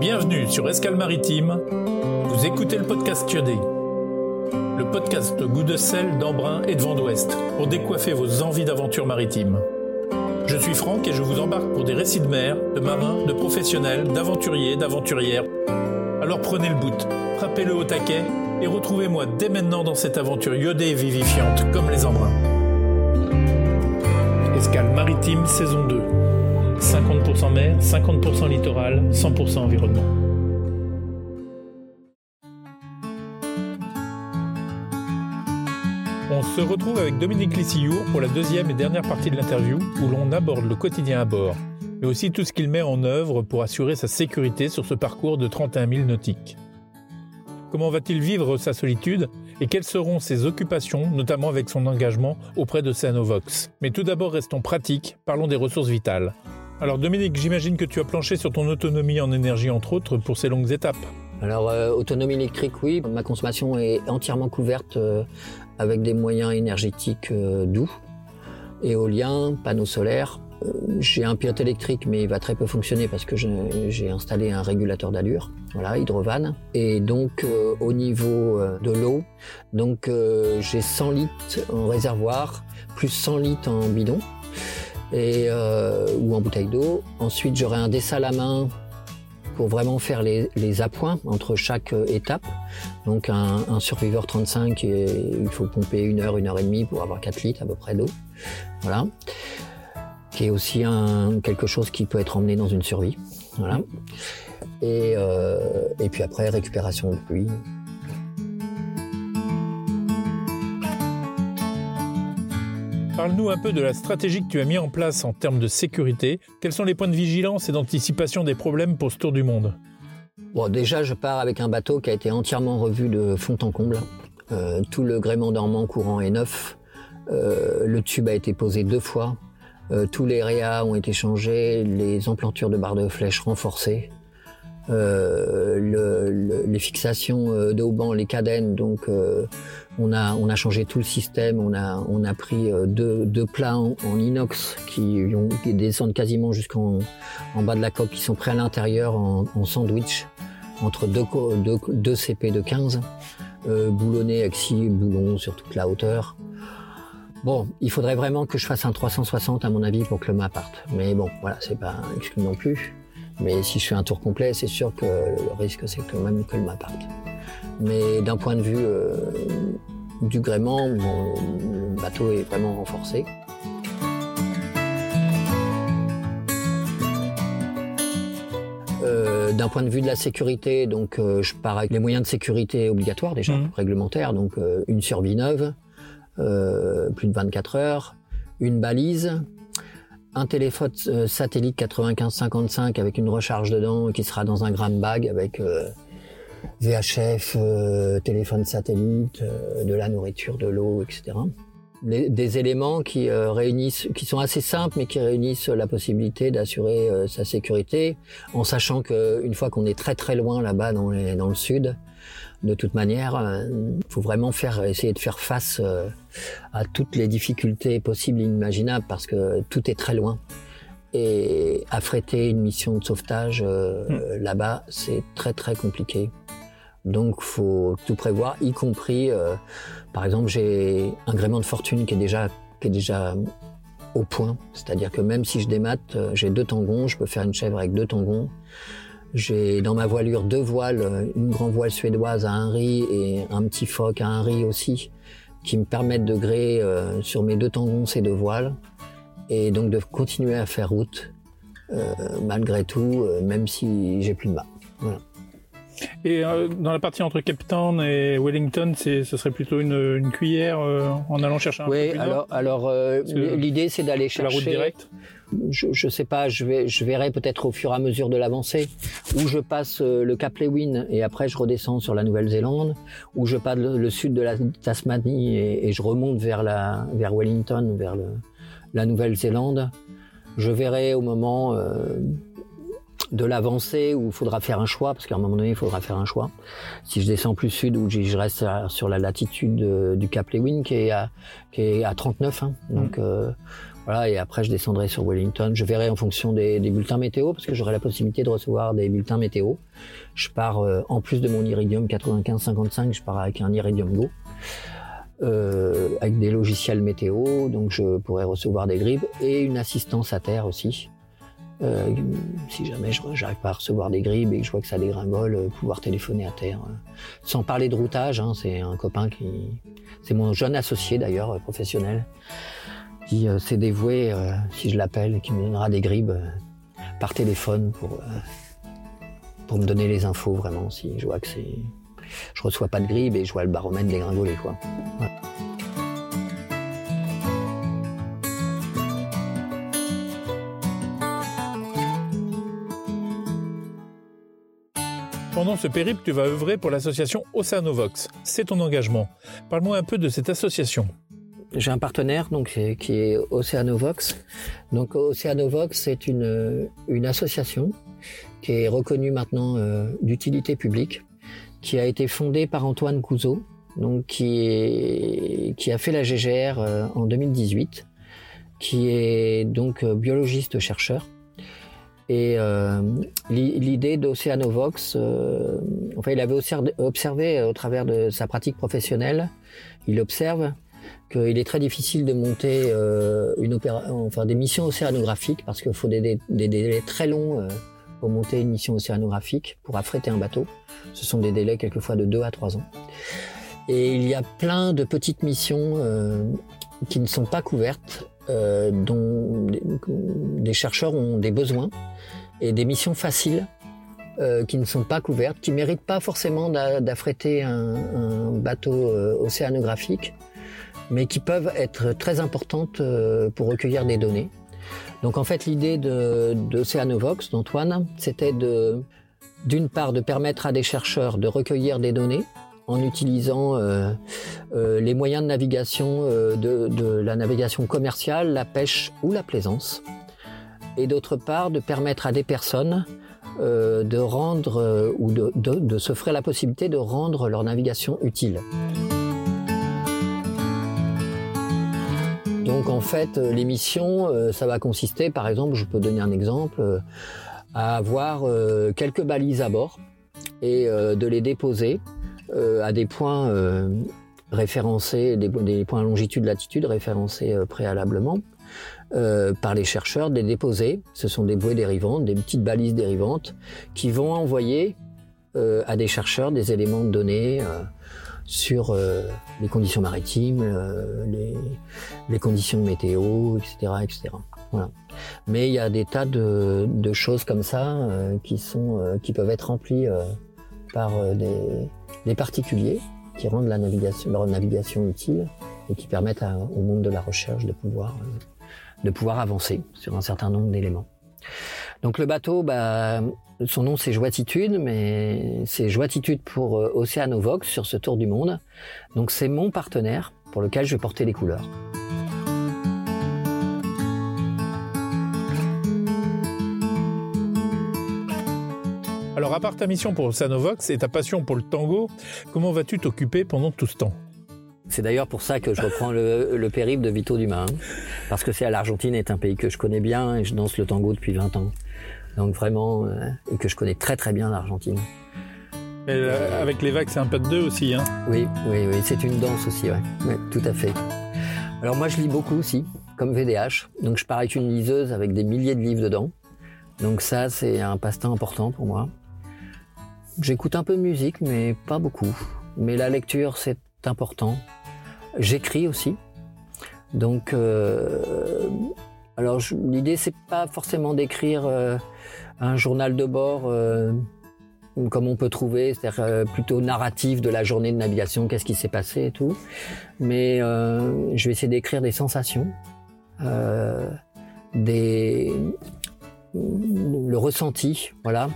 Bienvenue sur Escale Maritime. Vous écoutez le podcast Kiodé. Le podcast goût de sel, d'embrun et de vent d'ouest pour décoiffer vos envies d'aventure maritime. Je suis Franck et je vous embarque pour des récits de mer, de marins, de professionnels, d'aventuriers, d'aventurières. Alors prenez le bout, frappez-le au taquet et retrouvez-moi dès maintenant dans cette aventure iodée et vivifiante comme les embruns. Escale maritime saison 2. 50% mer, 50% littoral, 100% environnement. On se retrouve avec Dominique Lissillour pour la deuxième et dernière partie de l'interview où l'on aborde le quotidien à bord, mais aussi tout ce qu'il met en œuvre pour assurer sa sécurité sur ce parcours de 31 000 nautiques. Comment va-t-il vivre sa solitude et quelles seront ses occupations, notamment avec son engagement auprès de Canovox Mais tout d'abord, restons pratiques, parlons des ressources vitales. Alors Dominique, j'imagine que tu as planché sur ton autonomie en énergie entre autres pour ces longues étapes. Alors euh, autonomie électrique, oui, ma consommation est entièrement couverte euh, avec des moyens énergétiques euh, doux, éolien, panneaux solaires. J'ai un pilote électrique, mais il va très peu fonctionner parce que j'ai installé un régulateur d'allure, voilà, hydrovane. Et donc au niveau de l'eau, donc j'ai 100 litres en réservoir, plus 100 litres en bidon et euh, ou en bouteille d'eau. Ensuite, j'aurai un dessal à main pour vraiment faire les, les appoints entre chaque euh, étape. Donc un, un survivor 35, et il faut pomper une heure, une heure et demie pour avoir 4 litres à peu près d'eau. Voilà. Qui est aussi un, quelque chose qui peut être emmené dans une survie. Voilà. Et, euh, et puis après, récupération de pluie. Parle-nous un peu de la stratégie que tu as mis en place en termes de sécurité. Quels sont les points de vigilance et d'anticipation des problèmes pour ce tour du monde? Bon, déjà, je pars avec un bateau qui a été entièrement revu de fond en comble. Euh, tout le gréement dormant courant est neuf. Euh, le tube a été posé deux fois. Euh, tous les réas ont été changés. Les emplantures de barres de flèche renforcées. Euh, le- le- les fixations euh, de haubans, les cadènes, donc euh, on a on a changé tout le système. On a on a pris euh, deux, deux plats en, inox qui, qui descendent quasiment jusqu'en en bas de la coque, qui sont prêts à l'intérieur en, en sandwich entre deux, deux, deux CP de 15, euh, boulonnés avec six boulons sur toute la hauteur. Bon, il faudrait vraiment que je fasse un 360 à mon avis pour que le mât parte. Mais bon, voilà, c'est pas exclu non plus. Mais si je fais un tour complet, c'est sûr que le risque c'est quand même que le mât parte. Mais d'un point de vue euh, du gréement, bon, le bateau est vraiment renforcé. Euh, D'un point de vue de la sécurité, donc euh, je pars avec les moyens de sécurité obligatoires déjà, Mhm. réglementaires, donc euh, une survie neuve, plus de 24 heures, une balise, un téléphone euh, satellite 9555 avec une recharge dedans qui sera dans un gram bag avec euh, VHF, euh, téléphone satellite, de la nourriture, de l'eau, etc. Des éléments qui euh, réunissent, qui sont assez simples, mais qui réunissent la possibilité d'assurer euh, sa sécurité, en sachant qu'une fois qu'on est très très loin là-bas dans, les- dans le sud, de toute manière, il faut vraiment faire, essayer de faire face euh, à toutes les difficultés possibles et inimaginables, parce que tout est très loin. Et affréter une mission de sauvetage euh, Mm. là-bas, c'est très très compliqué. Donc, faut tout prévoir, y compris, euh, par exemple, j'ai un gréement de fortune qui est déjà, au point. C'est-à-dire que même si je démate, euh, j'ai deux tangons, je peux faire une chèvre avec deux tangons. J'ai dans ma voilure deux voiles, une grande voile suédoise à un riz et un petit phoque à un riz aussi, qui me permettent de gréer euh, sur mes deux tangons ces deux voiles et donc de continuer à faire route malgré tout, même si j'ai plus de mât. Et euh, dans la partie entre Cape Town et Wellington, c'est, ce serait plutôt une, une cuillère euh, en allant chercher un peu Oui, plus nord alors, alors euh, l'idée c'est d'aller C'est la chercher. route directe je, je sais pas, je, vais, je verrai peut-être au fur et à mesure de l'avancée, où je passe euh, le Cap Lewin et après je redescends sur la Nouvelle-Zélande, où je passe le, le sud de la Tasmanie et, et je remonte vers, la, vers Wellington, vers le, la Nouvelle-Zélande. Je verrai au moment, euh, de l'avancée où il faudra faire un choix, parce qu'à un moment donné, il faudra faire un choix. Si je descends plus sud ou je reste sur la latitude du Cap Lewin qui est à, qui est à 39, hein. donc euh, voilà, et après je descendrai sur Wellington. Je verrai en fonction des, des bulletins météo, parce que j'aurai la possibilité de recevoir des bulletins météo. Je pars, euh, en plus de mon Iridium 95-55, je pars avec un Iridium Go. Euh, avec des logiciels météo, donc je pourrais recevoir des grippes et une assistance à terre aussi. Euh, si jamais je n'arrive pas à recevoir des grippes et que je vois que ça dégringole, euh, pouvoir téléphoner à terre. Euh. Sans parler de routage, hein, c'est un copain qui, c'est mon jeune associé d'ailleurs euh, professionnel, qui s'est dévoué, si je l'appelle, qui me donnera des grippes par téléphone pour pour me donner les infos vraiment si je vois que c'est je reçois pas de grippe et je vois le baromètre dégringoler quoi. Pendant ce périple, tu vas œuvrer pour l'association Oceanovox. C'est ton engagement. Parle-moi un peu de cette association. J'ai un partenaire donc qui est Oceanovox. Donc Oceanovox c'est une, association qui est reconnue maintenant euh, d'utilité publique qui a été fondé par Antoine Couzeau, donc qui a fait la GGR euh, en 2018, qui est donc euh, biologiste chercheur. Et euh, l'idée d'Oceanovox, euh, enfin, il avait observé au travers de sa pratique professionnelle, il observe qu'il est très difficile de monter euh, une opéra enfin, des missions océanographiques parce qu'il faut des, délais très longs euh, pour monter une mission océanographique, pour affréter un bateau. Ce sont des délais quelquefois de 2 à 3 ans. Et il y a plein de petites missions euh, qui ne sont pas couvertes, euh, dont des chercheurs ont des besoins, et des missions faciles euh, qui ne sont pas couvertes, qui méritent pas forcément d'affréter un, bateau euh, océanographique, mais qui peuvent être très importantes euh, pour recueillir des données. Donc en fait, l'idée d'Oceanovox, d'Antoine, c'était de, d'une part, de permettre à des chercheurs de recueillir des données en utilisant les moyens de navigation de, de, la navigation commerciale, la pêche ou la plaisance. Et d'autre part, de permettre à des personnes euh, de rendre euh, ou de, de, de la possibilité de rendre leur navigation utile. Donc en fait, euh, l'émission, ça va consister, par exemple, je peux donner un exemple, à avoir quelques balises à bord et de les déposer à des points référencés, des, points longitude, latitude référencés préalablement par les chercheurs, de les déposer. Ce sont des bouées dérivantes, des petites balises dérivantes qui vont envoyer à des chercheurs des éléments de données sur euh, les conditions maritimes, euh, les, les, conditions météo, etc., etc. Voilà. Mais il y a des tas de, de choses comme ça euh, qui sont, euh, qui peuvent être remplies euh, par des, des, particuliers qui rendent la navigation, leur navigation utile et qui permettent à, au monde de la recherche de pouvoir, de pouvoir avancer sur un certain nombre d'éléments. Donc le bateau, bah, son nom c'est Joatitude, mais c'est Joatitude pour euh, Oceanovox sur ce tour du monde. Donc c'est mon partenaire pour lequel je vais porter les couleurs. Alors à part ta mission pour Oceanovox et ta passion pour le tango, comment vas-tu t'occuper pendant tout ce temps? C'est d'ailleurs pour ça que je reprends le, le périple de Vito Dumas, hein, parce que c'est à l'Argentine est un pays que je connais bien et je danse le tango depuis 20 ans. Donc vraiment, euh, et que je connais très très bien l'Argentine. Euh, avec les vagues, c'est un pas de deux aussi, hein Oui, oui, oui, c'est une danse aussi, ouais. ouais. tout à fait. Alors moi, je lis beaucoup aussi, comme VDH. Donc je pars avec une liseuse avec des milliers de livres dedans. Donc ça, c'est un passe-temps important pour moi. J'écoute un peu de musique, mais pas beaucoup. Mais la lecture, c'est important. J'écris aussi. Donc, euh, alors l'idée c'est pas forcément d'écrire euh, un journal de bord euh, comme on peut trouver, c'est-à-dire euh, plutôt narratif de la journée de navigation, qu'est-ce qui s'est passé et tout. Mais je vais essayer d'écrire des sensations, des le ressenti, voilà,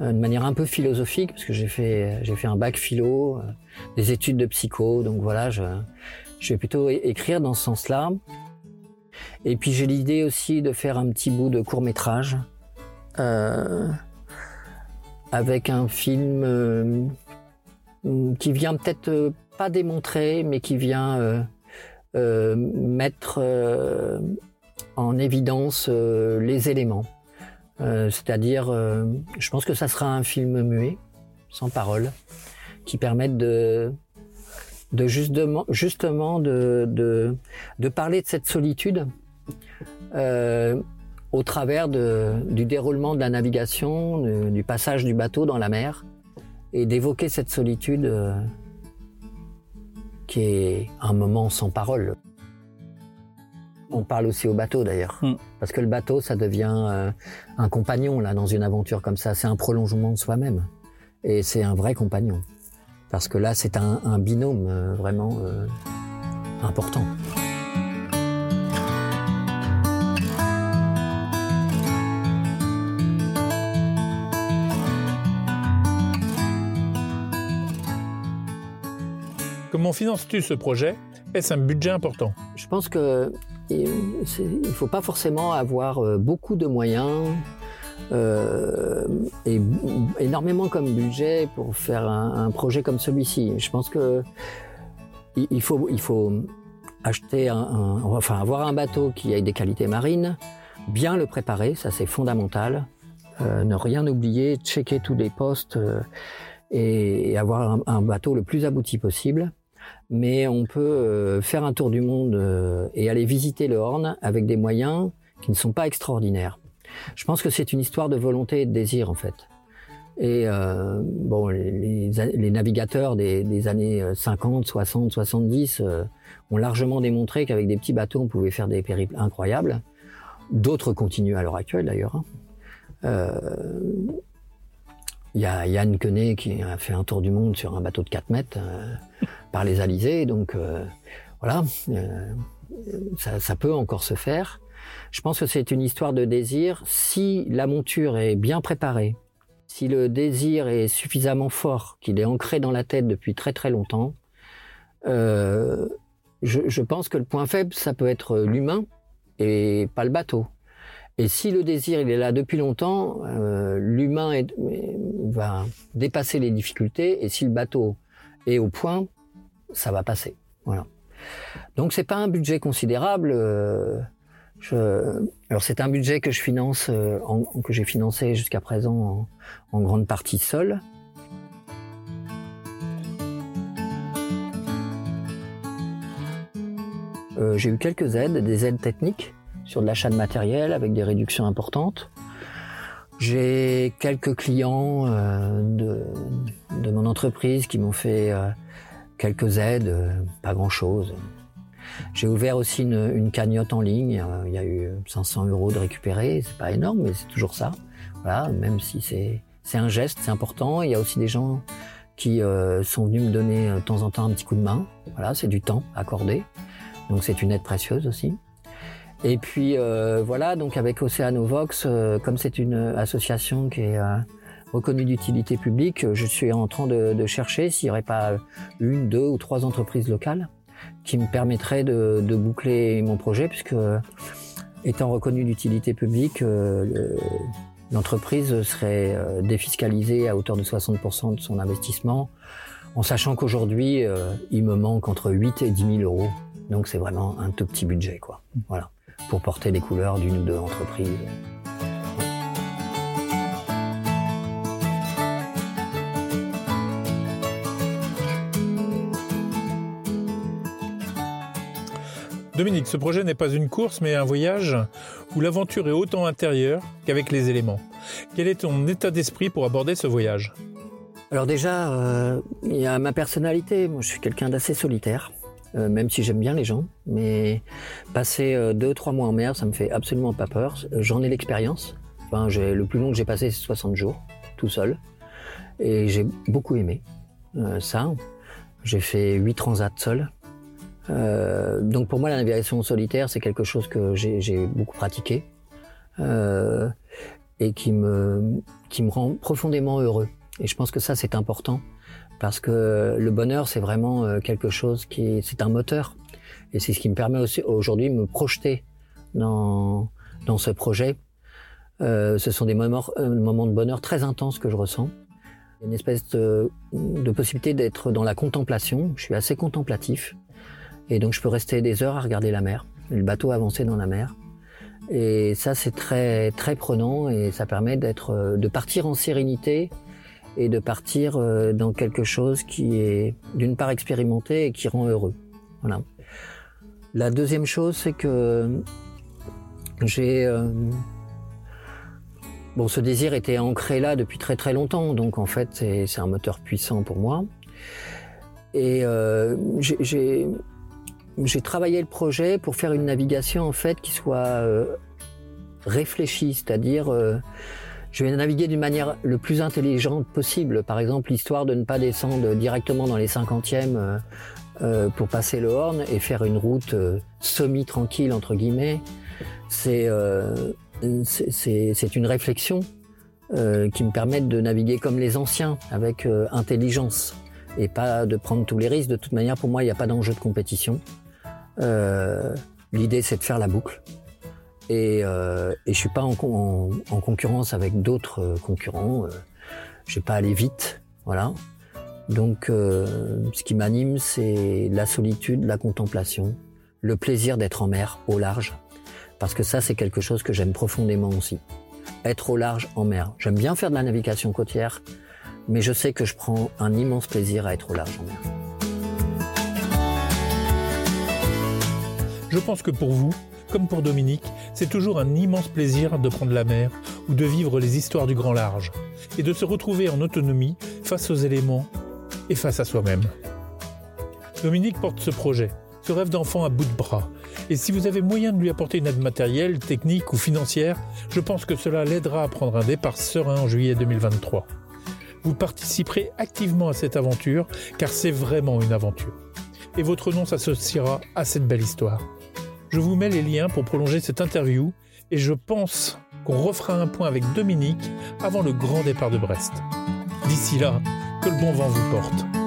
de manière un peu philosophique parce que j'ai fait j'ai fait un bac philo, des études de psycho, donc voilà, je je vais plutôt écrire dans ce sens-là. Et puis j'ai l'idée aussi de faire un petit bout de court métrage avec un film qui vient peut-être pas démontrer, mais qui vient mettre en évidence les éléments. C'est-à-dire, je pense que ça sera un film muet, sans parole, qui permette de, de justement, justement de, de, parler de cette solitude euh, au travers du déroulement de la navigation, du, passage du bateau dans la mer, et d'évoquer cette solitude euh, qui est un moment sans parole. On parle aussi au bateau d'ailleurs, mm. parce que le bateau, ça devient euh, un compagnon là dans une aventure comme ça. C'est un prolongement de soi-même, et c'est un vrai compagnon parce que là c'est un, binôme euh, vraiment euh, important. Comment finances-tu ce projet? Est-ce un budget important? Je pense que il ne faut pas forcément avoir euh, beaucoup de moyens euh, et énormément comme budget pour faire un, projet comme celui-ci. Je pense que il faut, il faut acheter un, enfin avoir un bateau qui ait des qualités marines, bien le préparer, ça c'est fondamental. Euh, ne rien oublier, checker tous les postes euh, et, avoir un, bateau le plus abouti possible. Mais on peut euh, faire un tour du monde euh, et aller visiter le Horn avec des moyens qui ne sont pas extraordinaires. Je pense que c'est une histoire de volonté et de désir en fait. Et euh, bon, les, les navigateurs des, des, années 50, 60, 70 ont largement démontré qu'avec des petits bateaux, on pouvait faire des périples incroyables. D'autres continuent à l'heure actuelle d'ailleurs. Hein. Euh, il y a Yann Quenet qui a fait un tour du monde sur un bateau de 4 mètres euh, par les Alizés. Donc euh, voilà, euh, ça, ça, peut encore se faire. Je pense que c'est une histoire de désir. Si la monture est bien préparée, si le désir est suffisamment fort, qu'il est ancré dans la tête depuis très très longtemps, je, je, pense que le point faible, ça peut être l'humain et pas le bateau. Et si le désir il est là depuis longtemps, euh, l'humain va dépasser les difficultés. Et si le bateau est au point, ça va passer. Voilà. Donc c'est pas un budget considérable. Euh, alors c'est un budget que je finance, euh, que j'ai financé jusqu'à présent en, grande partie seul. J'ai eu quelques aides, des aides techniques sur de l'achat de matériel avec des réductions importantes. J'ai quelques clients euh, de, mon entreprise qui m'ont fait euh, quelques aides, euh, pas grand-chose. J'ai ouvert aussi une, cagnotte en ligne. Il y a eu 500 euros de récupérer. C'est pas énorme, mais c'est toujours ça. Voilà, même si c'est c'est un geste, c'est important. Il y a aussi des gens qui sont venus me donner de temps en temps un petit coup de main. Voilà, c'est du temps accordé. Donc c'est une aide précieuse aussi. Et puis euh, voilà, donc avec Oceanovox, euh, comme c'est une association qui est reconnue d'utilité publique, je suis en train de, de chercher s'il n'y aurait pas une, deux ou trois entreprises locales qui me permettraient de, de boucler mon projet, puisque étant reconnue d'utilité publique, euh, l'entreprise serait euh, défiscalisée à hauteur de 60% de son investissement, en sachant qu'aujourd'hui, euh, il me manque entre 8 et 10 000 euros. Donc c'est vraiment un tout petit budget, quoi. Voilà, pour porter les couleurs d'une ou deux entreprises. Dominique, ce projet n'est pas une course, mais un voyage où l'aventure est autant intérieure qu'avec les éléments. Quel est ton état d'esprit pour aborder ce voyage? Alors déjà, euh, il y a ma personnalité. Moi, je suis quelqu'un d'assez solitaire, euh, même si j'aime bien les gens. Mais passer euh, deux, trois mois en mer, ça me fait absolument pas peur. J'en ai l'expérience. Enfin, le plus long que j'ai passé, c'est 60 jours, tout seul. Et j'ai beaucoup aimé euh, ça. J'ai fait huit transats seul. Donc pour moi, la navigation solitaire, c'est quelque chose que j'ai beaucoup pratiqué et qui me, qui me rend profondément heureux. Et je pense que ça, c'est important parce que le bonheur, c'est vraiment euh, quelque chose qui, c'est un moteur. Et c'est ce qui me permet aussi aujourd'hui de me projeter dans, dans ce projet. Euh, ce sont des moments, euh, moments de bonheur très intenses que je ressens. Une espèce de, de possibilité d'être dans la contemplation. Je suis assez contemplatif. Et donc je peux rester des heures à regarder la mer, le bateau avancer dans la mer. Et ça, c'est très, très prenant et ça permet d'être, euh, de partir en sérénité et de partir euh, dans quelque chose qui est d'une part expérimenté et qui rend heureux. Voilà. La deuxième chose, c'est que j'ai euh, bon, ce désir était ancré là depuis très très longtemps, donc en fait c'est un moteur puissant pour moi. Et euh, j'ai travaillé le projet pour faire une navigation en fait qui soit réfléchie, c'est-à-dire je vais naviguer d'une manière le plus intelligente possible. Par exemple, l'histoire de ne pas descendre directement dans les cinquantièmes euh, euh pour passer le Horn et faire une route euh, semi-tranquille entre guillemets. C'est c'est une réflexion qui me permet de naviguer comme les anciens, avec intelligence et pas de prendre tous les risques. De toute manière, pour moi, il n'y a pas d'enjeu de compétition. Euh, L'idée, c'est de faire la boucle. Et, euh, et je suis pas en, en, en concurrence avec d'autres euh, concurrents. Euh, je vais pas aller vite, voilà. Donc, euh, ce qui m'anime, c'est la solitude, la contemplation, le plaisir d'être en mer, au large, parce que ça, c'est quelque chose que j'aime profondément aussi. Être au large en mer. J'aime bien faire de la navigation côtière, mais je sais que je prends un immense plaisir à être au large en mer. Je pense que pour vous, comme pour Dominique, c'est toujours un immense plaisir de prendre la mer ou de vivre les histoires du grand large et de se retrouver en autonomie face aux éléments et face à soi-même. Dominique porte ce projet, ce rêve d'enfant à bout de bras. Et si vous avez moyen de lui apporter une aide matérielle, technique ou financière, je pense que cela l'aidera à prendre un départ serein en juillet 2023. Vous participerez activement à cette aventure car c'est vraiment une aventure. Et votre nom s'associera à cette belle histoire. Je vous mets les liens pour prolonger cette interview et je pense qu'on refera un point avec Dominique avant le grand départ de Brest. D'ici là, que le bon vent vous porte.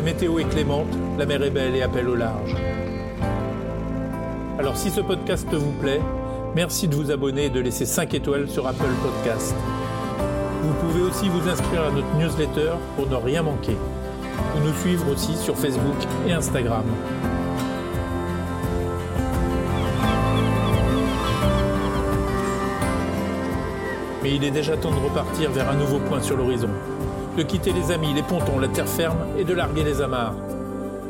La météo est clémente, la mer est belle et appelle au large. Alors si ce podcast vous plaît, merci de vous abonner et de laisser 5 étoiles sur Apple Podcast. Vous pouvez aussi vous inscrire à notre newsletter pour ne rien manquer. Ou nous suivre aussi sur Facebook et Instagram. Mais il est déjà temps de repartir vers un nouveau point sur l'horizon de quitter les amis, les pontons, la terre ferme et de larguer les amarres.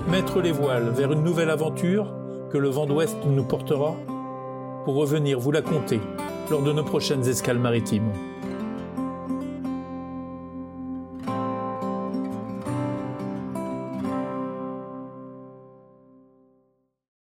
Mettre les voiles vers une nouvelle aventure que le vent d'ouest nous portera pour revenir vous la compter lors de nos prochaines escales maritimes.